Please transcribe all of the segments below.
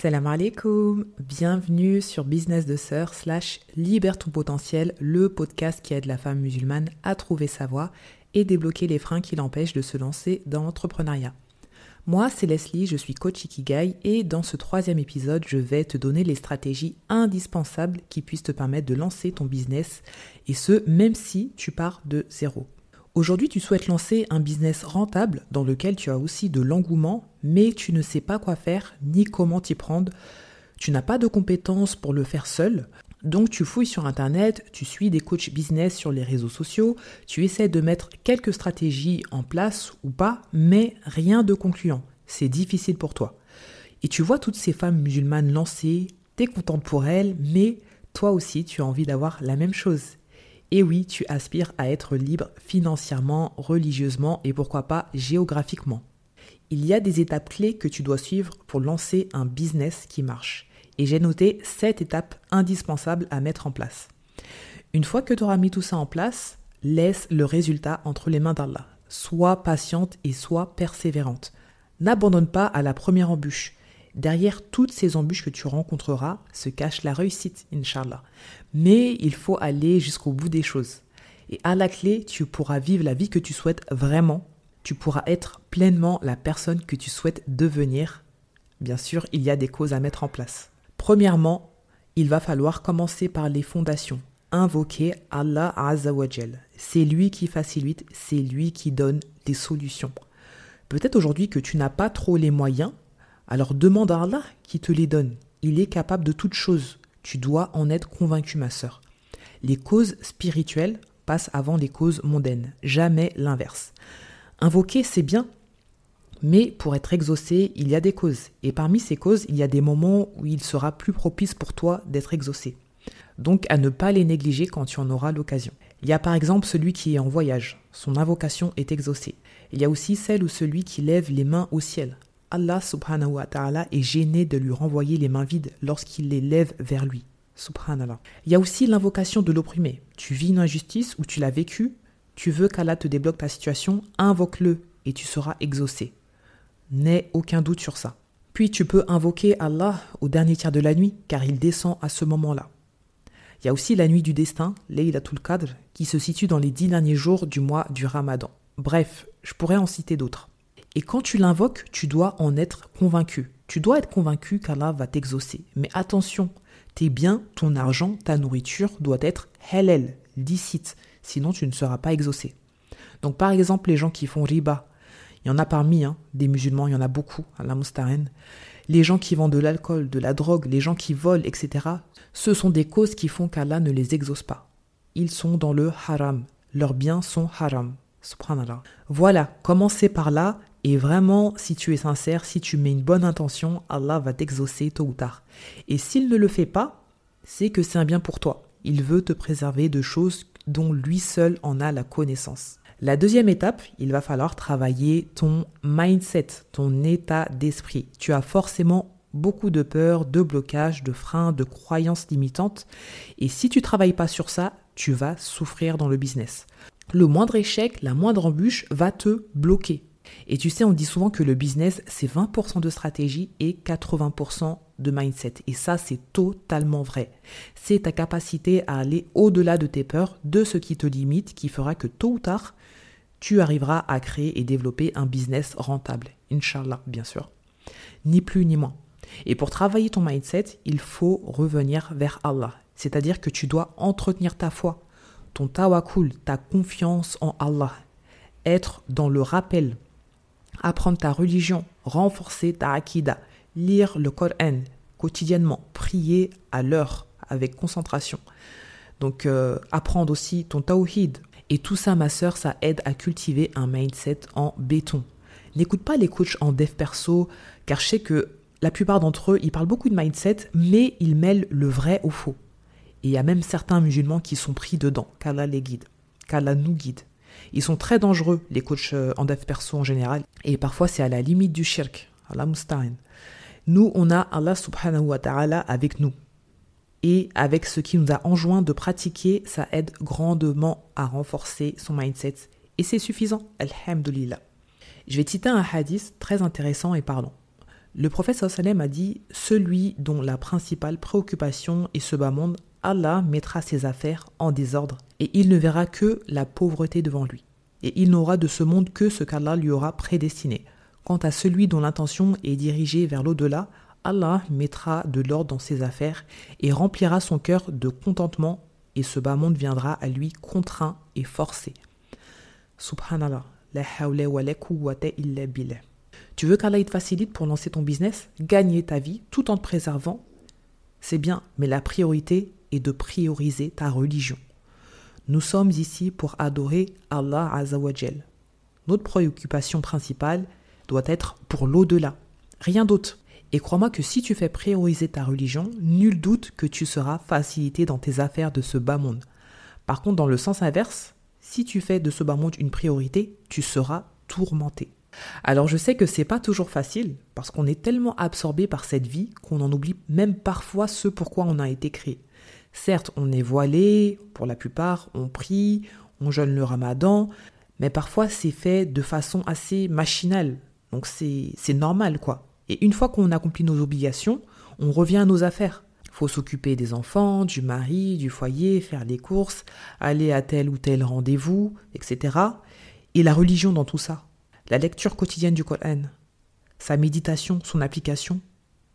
Salam alaikum, bienvenue sur Business de Sœur slash Libère ton potentiel, le podcast qui aide la femme musulmane à trouver sa voie et débloquer les freins qui l'empêchent de se lancer dans l'entrepreneuriat. Moi, c'est Leslie, je suis coach Ikigai et dans ce troisième épisode, je vais te donner les stratégies indispensables qui puissent te permettre de lancer ton business et ce, même si tu pars de zéro. Aujourd'hui, tu souhaites lancer un business rentable dans lequel tu as aussi de l'engouement, mais tu ne sais pas quoi faire ni comment t'y prendre. Tu n'as pas de compétences pour le faire seul. Donc tu fouilles sur Internet, tu suis des coachs business sur les réseaux sociaux, tu essaies de mettre quelques stratégies en place ou pas, mais rien de concluant. C'est difficile pour toi. Et tu vois toutes ces femmes musulmanes lancées, t'es contente pour elles, mais toi aussi tu as envie d'avoir la même chose. Et oui, tu aspires à être libre financièrement, religieusement et pourquoi pas géographiquement. Il y a des étapes clés que tu dois suivre pour lancer un business qui marche. Et j'ai noté 7 étapes indispensables à mettre en place. Une fois que tu auras mis tout ça en place, laisse le résultat entre les mains d'Allah. Sois patiente et sois persévérante. N'abandonne pas à la première embûche. Derrière toutes ces embûches que tu rencontreras se cache la réussite, Inch'Allah. Mais il faut aller jusqu'au bout des choses. Et à la clé, tu pourras vivre la vie que tu souhaites vraiment. Tu pourras être pleinement la personne que tu souhaites devenir. Bien sûr, il y a des causes à mettre en place. Premièrement, il va falloir commencer par les fondations. Invoquer Allah Azzawajal. C'est lui qui facilite, c'est lui qui donne des solutions. Peut-être aujourd'hui que tu n'as pas trop les moyens, alors demande à Allah qui te les donne. Il est capable de toutes choses. Tu dois en être convaincu, ma sœur. Les causes spirituelles passent avant les causes mondaines, jamais l'inverse. Invoquer, c'est bien, mais pour être exaucé, il y a des causes. Et parmi ces causes, il y a des moments où il sera plus propice pour toi d'être exaucé. Donc à ne pas les négliger quand tu en auras l'occasion. Il y a par exemple celui qui est en voyage, son invocation est exaucée. Il y a aussi celle ou celui qui lève les mains au ciel, Allah est gêné de lui renvoyer les mains vides lorsqu'il les lève vers lui. Subhanallah. Il y a aussi l'invocation de l'opprimé. Tu vis une injustice ou tu l'as vécu, tu veux qu'Allah te débloque ta situation, invoque-le et tu seras exaucé. N'aie aucun doute sur ça. Puis tu peux invoquer Allah au dernier tiers de la nuit, car il descend à ce moment-là. Il y a aussi la nuit du destin, Laylatul Qadr, qui se situe dans les dix derniers jours du mois du Ramadan. Bref, je pourrais en citer d'autres. Et quand tu l'invoques, tu dois en être convaincu. Tu dois être convaincu qu'Allah va t'exaucer. Mais attention, tes biens, ton argent, ta nourriture doit être halal, licite, sinon tu ne seras pas exaucé. Donc par exemple, les gens qui font riba, il y en a parmi hein, des musulmans, il y en a beaucoup, à la. Les gens qui vendent de l'alcool, de la drogue, les gens qui volent, etc. Ce sont des causes qui font qu'Allah ne les exauce pas. Ils sont dans le haram. Leurs biens sont haram. Subhanallah. Voilà, commencez par là et vraiment, si tu es sincère, si tu mets une bonne intention, Allah va t'exaucer tôt ou tard. Et s'il ne le fait pas, c'est que c'est un bien pour toi. Il veut te préserver de choses dont lui seul en a la connaissance. La deuxième étape, il va falloir travailler ton mindset, ton état d'esprit. Tu as forcément beaucoup de peur, de blocages, de freins, de croyances limitantes. Et si tu travailles pas sur ça, tu vas souffrir dans le business. Le moindre échec, la moindre embûche va te bloquer. Et tu sais, on dit souvent que le business, c'est 20% de stratégie et 80% de mindset. Et ça, c'est totalement vrai. C'est ta capacité à aller au-delà de tes peurs, de ce qui te limite, qui fera que tôt ou tard, tu arriveras à créer et développer un business rentable. Inch'Allah, bien sûr. Ni plus ni moins. Et pour travailler ton mindset, il faut revenir vers Allah. C'est-à-dire que tu dois entretenir ta foi, ton tawakul, ta confiance en Allah. Être dans le rappel apprendre ta religion, renforcer ta akida, lire le Coran quotidiennement, prier à l'heure avec concentration. Donc euh, apprendre aussi ton tawhid. Et tout ça, ma sœur, ça aide à cultiver un mindset en béton. N'écoute pas les coachs en dev perso, car je sais que la plupart d'entre eux, ils parlent beaucoup de mindset, mais ils mêlent le vrai au faux. Et il y a même certains musulmans qui sont pris dedans, qu'Allah les guide, qu'Allah nous guide. Ils sont très dangereux, les coachs euh, en dev perso en général. Et parfois, c'est à la limite du shirk, Allah. Nous, on a Allah subhanahu wa ta'ala avec nous. Et avec ce qui nous a enjoint de pratiquer, ça aide grandement à renforcer son mindset. Et c'est suffisant, alhamdulillah. Je vais citer un hadith très intéressant et parlant. Le prophète sallam a dit Celui dont la principale préoccupation est ce bas monde, Allah mettra ses affaires en désordre et il ne verra que la pauvreté devant lui. Et il n'aura de ce monde que ce qu'Allah lui aura prédestiné. Quant à celui dont l'intention est dirigée vers l'au-delà, Allah mettra de l'ordre dans ses affaires et remplira son cœur de contentement et ce bas monde viendra à lui contraint et forcé. Subhanallah. La wa la illa billah. Tu veux qu'Allah te facilite pour lancer ton business, gagner ta vie tout en te préservant? C'est bien, mais la priorité est de prioriser ta religion. Nous sommes ici pour adorer Allah Azawajal. Notre préoccupation principale doit être pour l'au-delà, rien d'autre. Et crois-moi que si tu fais prioriser ta religion, nul doute que tu seras facilité dans tes affaires de ce bas monde. Par contre, dans le sens inverse, si tu fais de ce bas monde une priorité, tu seras tourmenté. Alors je sais que c'est pas toujours facile parce qu'on est tellement absorbé par cette vie qu'on en oublie même parfois ce pourquoi on a été créé. Certes, on est voilé, pour la plupart, on prie, on jeûne le ramadan, mais parfois c'est fait de façon assez machinale. Donc c'est normal quoi. Et une fois qu'on accomplit nos obligations, on revient à nos affaires. Faut s'occuper des enfants, du mari, du foyer, faire les courses, aller à tel ou tel rendez-vous, etc. Et la religion dans tout ça, la lecture quotidienne du Coran, sa méditation, son application,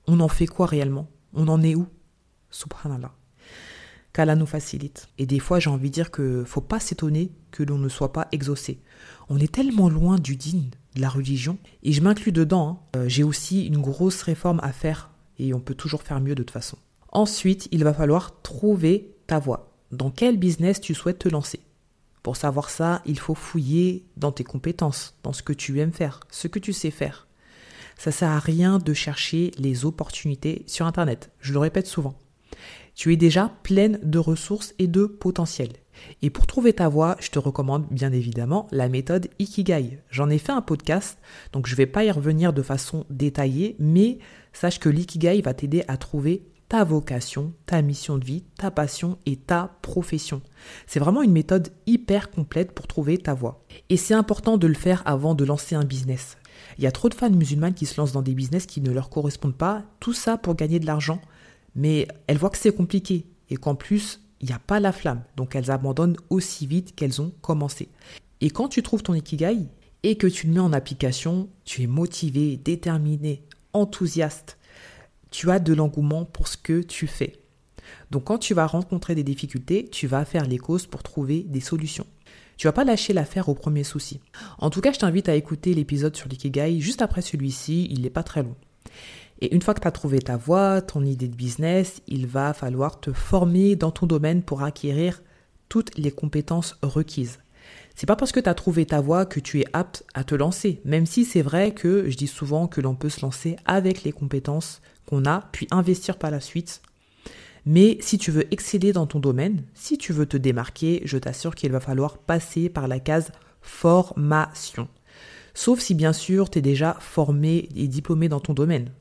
on en fait quoi réellement? On en est où? Subhanallah. Qu'Allah nous facilite. Et des fois, j'ai envie de dire que faut pas s'étonner que l'on ne soit pas exaucé. On est tellement loin du digne de la religion, et je m'inclus dedans. Hein. Euh, j'ai aussi une grosse réforme à faire, et on peut toujours faire mieux de toute façon. Ensuite, il va falloir trouver ta voie. Dans quel business tu souhaites te lancer? Pour savoir ça, il faut fouiller dans tes compétences, dans ce que tu aimes faire, ce que tu sais faire. Ça sert à rien de chercher les opportunités sur Internet. Je le répète souvent. Tu es déjà pleine de ressources et de potentiel. Et pour trouver ta voie, je te recommande bien évidemment la méthode Ikigai. J'en ai fait un podcast, donc je ne vais pas y revenir de façon détaillée, mais sache que l'Ikigai va t'aider à trouver ta vocation, ta mission de vie, ta passion et ta profession. C'est vraiment une méthode hyper complète pour trouver ta voie. Et c'est important de le faire avant de lancer un business. Il y a trop de femmes musulmanes qui se lancent dans des business qui ne leur correspondent pas, tout ça pour gagner de l'argent, mais elles voient que c'est compliqué et qu'en plus, il n'y a pas la flamme. Donc elles abandonnent aussi vite qu'elles ont commencé. Et quand tu trouves ton ikigai et que tu le mets en application, tu es motivé, déterminé, enthousiaste. Tu as de l'engouement pour ce que tu fais. Donc quand tu vas rencontrer des difficultés, tu vas faire les causes pour trouver des solutions. Tu vas pas lâcher l'affaire au premier souci. En tout cas, je t'invite à écouter l'épisode sur l'ikigai juste après celui-ci, il n'est pas très long. Et une fois que tu as trouvé ta voie, ton idée de business, il va falloir te former dans ton domaine pour acquérir toutes les compétences requises. C'est pas parce que tu as trouvé ta voie que tu es apte à te lancer, même si c'est vrai que je dis souvent que l'on peut se lancer avec les compétences qu'on a, puis investir par la suite. Mais si tu veux exceller dans ton domaine, si tu veux te démarquer, je t'assure qu'il va falloir passer par la case formation. Sauf si bien sûr tu es déjà formé et diplômé dans ton domaine.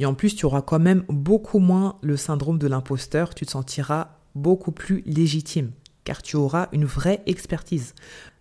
Et en plus, tu auras quand même beaucoup moins le syndrome de l'imposteur, tu te sentiras beaucoup plus légitime, car tu auras une vraie expertise.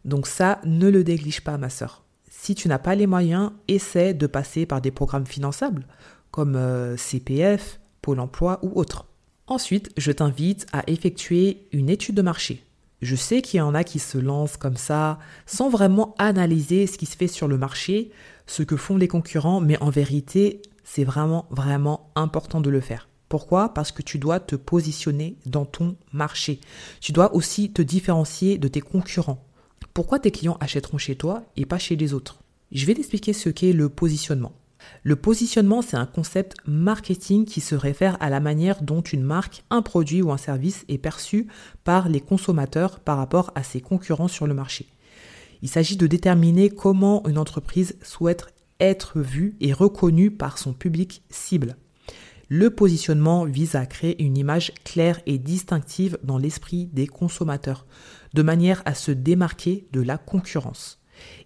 Donc ça, ne le néglige pas, ma sœur. Si tu n'as pas les moyens, essaie de passer par des programmes finançables, comme euh, CPF, Pôle Emploi ou autres. Ensuite, je t'invite à effectuer une étude de marché. Je sais qu'il y en a qui se lancent comme ça, sans vraiment analyser ce qui se fait sur le marché, ce que font les concurrents, mais en vérité, c'est vraiment, vraiment important de le faire. Pourquoi? Parce que tu dois te positionner dans ton marché. Tu dois aussi te différencier de tes concurrents. Pourquoi tes clients achèteront chez toi et pas chez les autres? Je vais t'expliquer ce qu'est le positionnement. Le positionnement, c'est un concept marketing qui se réfère à la manière dont une marque, un produit ou un service est perçu par les consommateurs par rapport à ses concurrents sur le marché. Il s'agit de déterminer comment une entreprise souhaite être vu et reconnu par son public cible. Le positionnement vise à créer une image claire et distinctive dans l'esprit des consommateurs, de manière à se démarquer de la concurrence.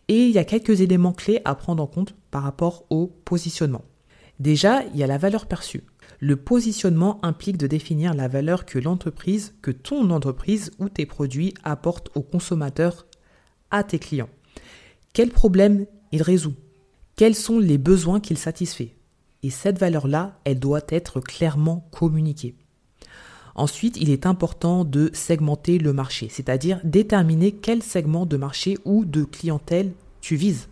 Et il y a quelques éléments clés à prendre en compte par rapport au positionnement. Déjà, il y a la valeur perçue. Le positionnement implique de définir la valeur que l'entreprise, que ton entreprise ou tes produits apportent aux consommateurs, à tes clients. Quel problème il résout? Quels sont les besoins qu'il satisfait? Et cette valeur-là, elle doit être clairement communiquée. Ensuite, il est important de segmenter le marché, c'est-à-dire déterminer quel segment de marché ou de clientèle tu vises.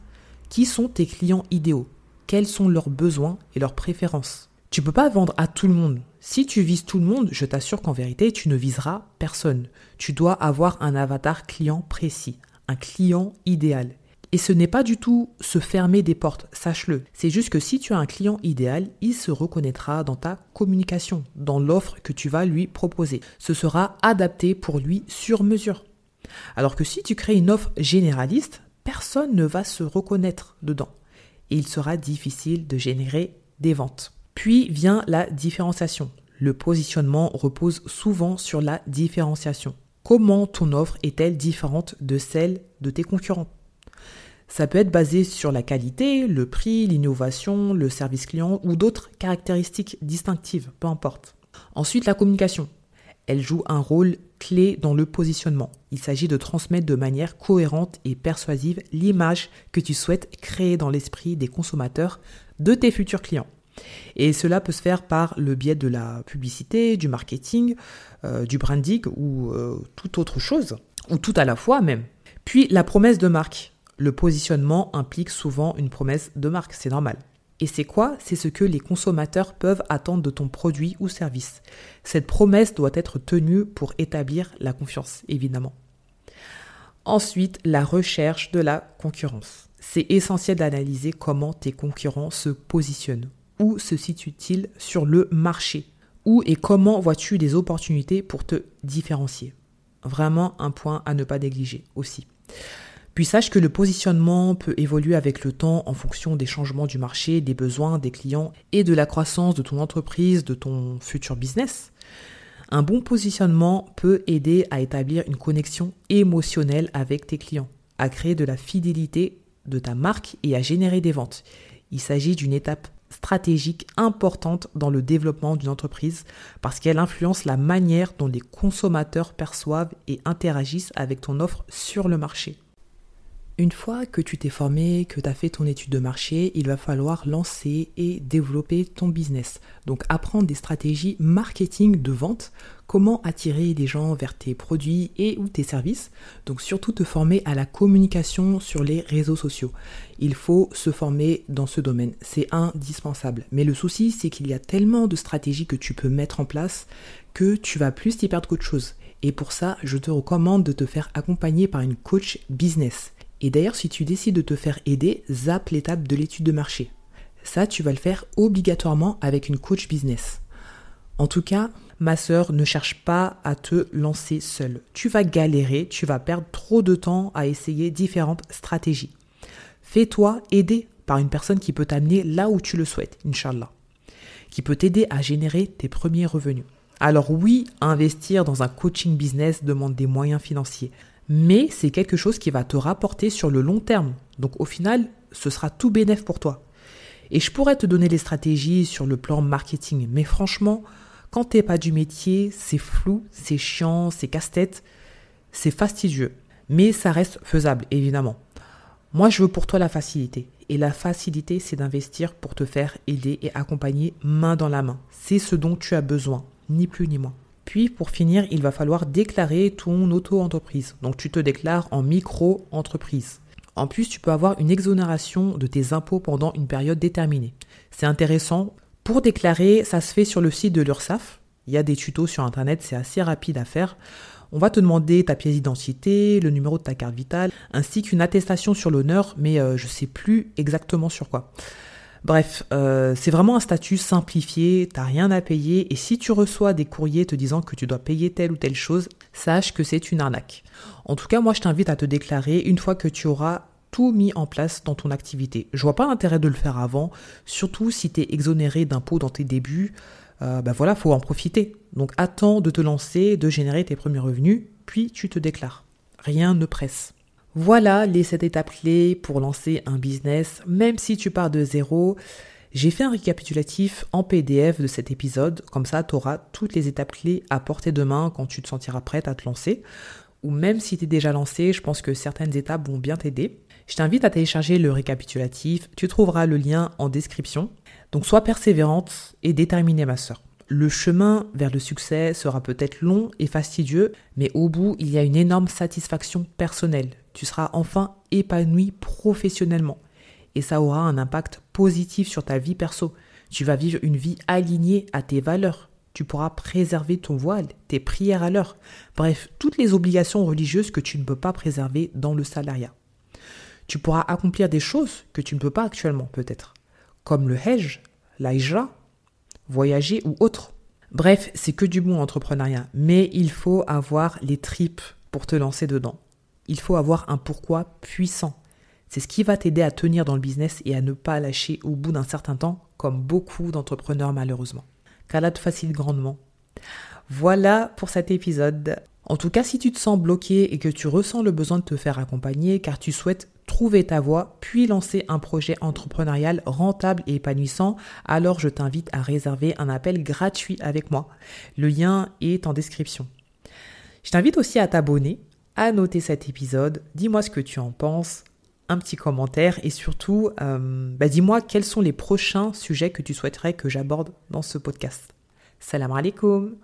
Qui sont tes clients idéaux? Quels sont leurs besoins et leurs préférences? Tu ne peux pas vendre à tout le monde. Si tu vises tout le monde, je t'assure qu'en vérité, tu ne viseras personne. Tu dois avoir un avatar client précis, un client idéal. Et ce n'est pas du tout se fermer des portes, sache-le. C'est juste que si tu as un client idéal, il se reconnaîtra dans ta communication, dans l'offre que tu vas lui proposer. Ce sera adapté pour lui sur mesure. Alors que si tu crées une offre généraliste, personne ne va se reconnaître dedans. Et il sera difficile de générer des ventes. Puis vient la différenciation. Le positionnement repose souvent sur la différenciation. Comment ton offre est-elle différente de celle de tes concurrents? Ça peut être basé sur la qualité, le prix, l'innovation, le service client ou d'autres caractéristiques distinctives, peu importe. Ensuite, la communication. Elle joue un rôle clé dans le positionnement. Il s'agit de transmettre de manière cohérente et persuasive l'image que tu souhaites créer dans l'esprit des consommateurs de tes futurs clients. Et cela peut se faire par le biais de la publicité, du marketing, euh, du branding ou euh, toute autre chose, ou tout à la fois même. Puis la promesse de marque. Le positionnement implique souvent une promesse de marque, c'est normal. Et c'est quoi? C'est ce que les consommateurs peuvent attendre de ton produit ou service. Cette promesse doit être tenue pour établir la confiance, évidemment. Ensuite, la recherche de la concurrence. C'est essentiel d'analyser comment tes concurrents se positionnent. Où se situent-ils sur le marché? Où et comment vois-tu des opportunités pour te différencier? Vraiment un point à ne pas négliger aussi. Puis sache que le positionnement peut évoluer avec le temps en fonction des changements du marché, des besoins des clients et de la croissance de ton entreprise, de ton futur business. Un bon positionnement peut aider à établir une connexion émotionnelle avec tes clients, à créer de la fidélité de ta marque et à générer des ventes. Il s'agit d'une étape stratégique importante dans le développement d'une entreprise parce qu'elle influence la manière dont les consommateurs perçoivent et interagissent avec ton offre sur le marché. Une fois que tu t'es formé, que tu as fait ton étude de marché, il va falloir lancer et développer ton business. Donc apprendre des stratégies marketing de vente, comment attirer des gens vers tes produits et ou tes services. Donc surtout te former à la communication sur les réseaux sociaux. Il faut se former dans ce domaine, c'est indispensable. Mais le souci, c'est qu'il y a tellement de stratégies que tu peux mettre en place que tu vas plus t'y perdre qu'autre chose. Et pour ça, je te recommande de te faire accompagner par une coach business. Et d'ailleurs, si tu décides de te faire aider, zappe l'étape de l'étude de marché. Ça, tu vas le faire obligatoirement avec une coach business. En tout cas, ma sœur, ne cherche pas à te lancer seule. Tu vas galérer, tu vas perdre trop de temps à essayer différentes stratégies. Fais-toi aider par une personne qui peut t'amener là où tu le souhaites, Inch'Allah. Qui peut t'aider à générer tes premiers revenus. Alors oui, investir dans un coaching business demande des moyens financiers mais c'est quelque chose qui va te rapporter sur le long terme. Donc au final, ce sera tout bénéf pour toi. Et je pourrais te donner des stratégies sur le plan marketing, mais franchement, quand t'es pas du métier, c'est flou, c'est chiant, c'est casse-tête, c'est fastidieux. Mais ça reste faisable, évidemment. Moi, je veux pour toi la facilité. Et la facilité, c'est d'investir pour te faire aider et accompagner main dans la main. C'est ce dont tu as besoin, ni plus ni moins. Puis pour finir, il va falloir déclarer ton auto-entreprise. Donc tu te déclares en micro-entreprise. En plus, tu peux avoir une exonération de tes impôts pendant une période déterminée. C'est intéressant. Pour déclarer, ça se fait sur le site de l'URSSAF. Il y a des tutos sur Internet, c'est assez rapide à faire. On va te demander ta pièce d'identité, le numéro de ta carte vitale, ainsi qu'une attestation sur l'honneur, mais euh, je ne sais plus exactement sur quoi. Bref, euh, c'est vraiment un statut simplifié, t'as rien à payer et si tu reçois des courriers te disant que tu dois payer telle ou telle chose, sache que c'est une arnaque. En tout cas, moi je t'invite à te déclarer une fois que tu auras tout mis en place dans ton activité. Je vois pas l'intérêt de le faire avant, surtout si tu es exonéré d'impôts dans tes débuts. Ben voilà, faut en profiter. Donc attends de te lancer, de générer tes premiers revenus, puis tu te déclares. Rien ne presse. Voilà les 7 étapes clés pour lancer un business, même si tu pars de zéro. J'ai fait un récapitulatif en PDF de cet épisode, comme ça tu auras toutes les étapes clés à porter de main quand tu te sentiras prête à te lancer. Ou même si tu es déjà lancé, je pense que certaines étapes vont bien t'aider. Je t'invite à télécharger le récapitulatif, tu trouveras le lien en description. Donc sois persévérante et déterminée ma sœur. Le chemin vers le succès sera peut-être long et fastidieux, mais au bout, il y a une énorme satisfaction personnelle. Tu seras enfin épanoui professionnellement. Et ça aura un impact positif sur ta vie perso. Tu vas vivre une vie alignée à tes valeurs. Tu pourras préserver ton voile, tes prières à l'heure. Bref, toutes les obligations religieuses que tu ne peux pas préserver dans le salariat. Tu pourras accomplir des choses que tu ne peux pas actuellement, peut-être. Comme le Hajj, l'Aïja, voyager ou autre. Bref, c'est que du bon entrepreneuriat, mais il faut avoir les tripes pour te lancer dedans. Il faut avoir un pourquoi puissant. C'est ce qui va t'aider à tenir dans le business et à ne pas lâcher au bout d'un certain temps, comme beaucoup d'entrepreneurs malheureusement. Qu'Allah te facilite grandement. Voilà pour cet épisode. En tout cas, si tu te sens bloqué et que tu ressens le besoin de te faire accompagner car tu souhaites trouver ta voie, puis lancer un projet entrepreneurial rentable et épanouissant, alors je t'invite à réserver un appel gratuit avec moi. Le lien est en description. Je t'invite aussi à t'abonner, à noter cet épisode, dis-moi ce que tu en penses, un petit commentaire et surtout, euh, bah, dis-moi quels sont les prochains sujets que tu souhaiterais que j'aborde dans ce podcast. Salam alaikum